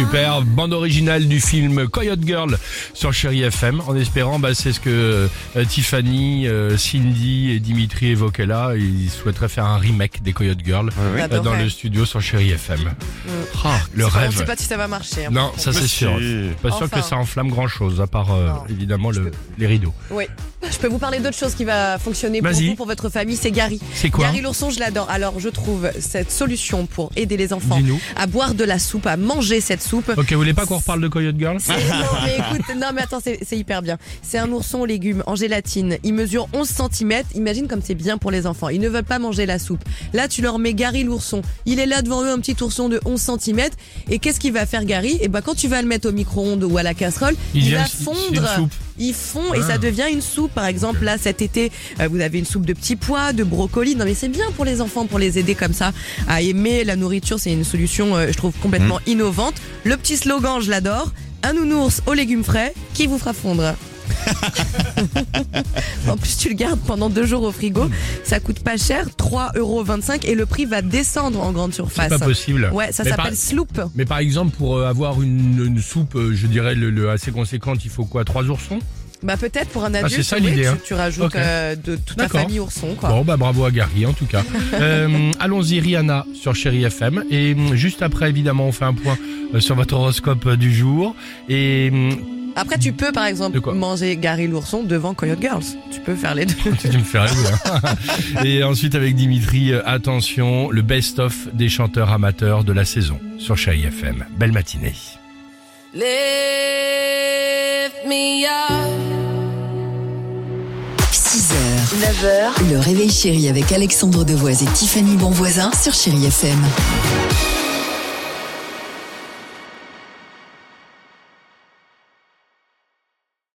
Super, bande originale du film Coyote Girl sur Chéri FM. En espérant, bah, c'est ce que euh, Tiffany, euh, Cindy et Dimitri évoquaient là. Ils souhaiteraient faire un remake des Coyote Girl euh, dans le studio sur Chéri FM. Ah, le On rêve. sait pas si ça va marcher. hein. Non, ça c'est sûr. Pas sûr que ça enflamme grand chose, à part euh, évidemment le- les rideaux. Oui. Je peux vous parler d'autre chose qui va fonctionner pour vous, pour votre famille, c'est Gary. C'est quoi Gary l'ourson, je l'adore. Alors, je trouve cette solution pour aider les enfants à boire de la soupe, à manger cette soupe. Ok, vous voulez pas qu'on reparle de Coyote Girl non, mais écoute, non, mais attends, c'est hyper bien. C'est un ourson aux légumes en gélatine. Il mesure 11 cm. Imagine comme c'est bien pour les enfants. Ils ne veulent pas manger la soupe. Là, tu leur mets Gary l'ourson. Il est là devant eux, un petit ourson de 11 cm. Et qu'est-ce qu'il va faire, Gary? Et ben, quand tu vas le mettre au micro-ondes ou à la casserole, Il va fondre. Soupe. Il fond et Ah. ça devient une soupe. Par exemple, là, cet été, euh, vous avez une soupe de petits pois, de brocoli. Non, mais c'est bien pour les enfants, pour les aider comme ça à aimer la nourriture. C'est une solution, euh, je trouve, complètement Mmh. innovante. Le petit slogan, je l'adore. Un nounours aux légumes frais qui vous fera fondre? en plus, tu le gardes pendant deux jours au frigo. Ça coûte pas cher, 3,25€ et le prix va descendre en grande surface. C'est pas possible. Ouais, ça par- s'appelle Sloop. Mais par exemple, pour euh, avoir une, une soupe, euh, je dirais, le, le assez conséquente, il faut quoi Trois oursons? Bah peut-être pour un adulte, c'est ça oui, l'idée, tu, hein. tu rajoutes euh, de toute D'accord. famille ourson. Quoi. Bon, bah bravo à Gary en tout cas. Euh, Allons-y, Rihanna sur Chéri FM. Et hum, juste après, évidemment, on fait un point sur votre horoscope du jour. Et hum, Après, tu peux par exemple manger Gary l'ourson devant Coyote Girls. Tu peux faire les deux. tu me fais rêver. hein. Et ensuite, avec Dimitri, euh, attention, le best-of des chanteurs amateurs de la saison sur Chéri FM. Belle matinée. Lift me up. 6h, 9h, le réveil chéri avec Alexandre Devoise et Tiffany Bonvoisin sur Chéri FM.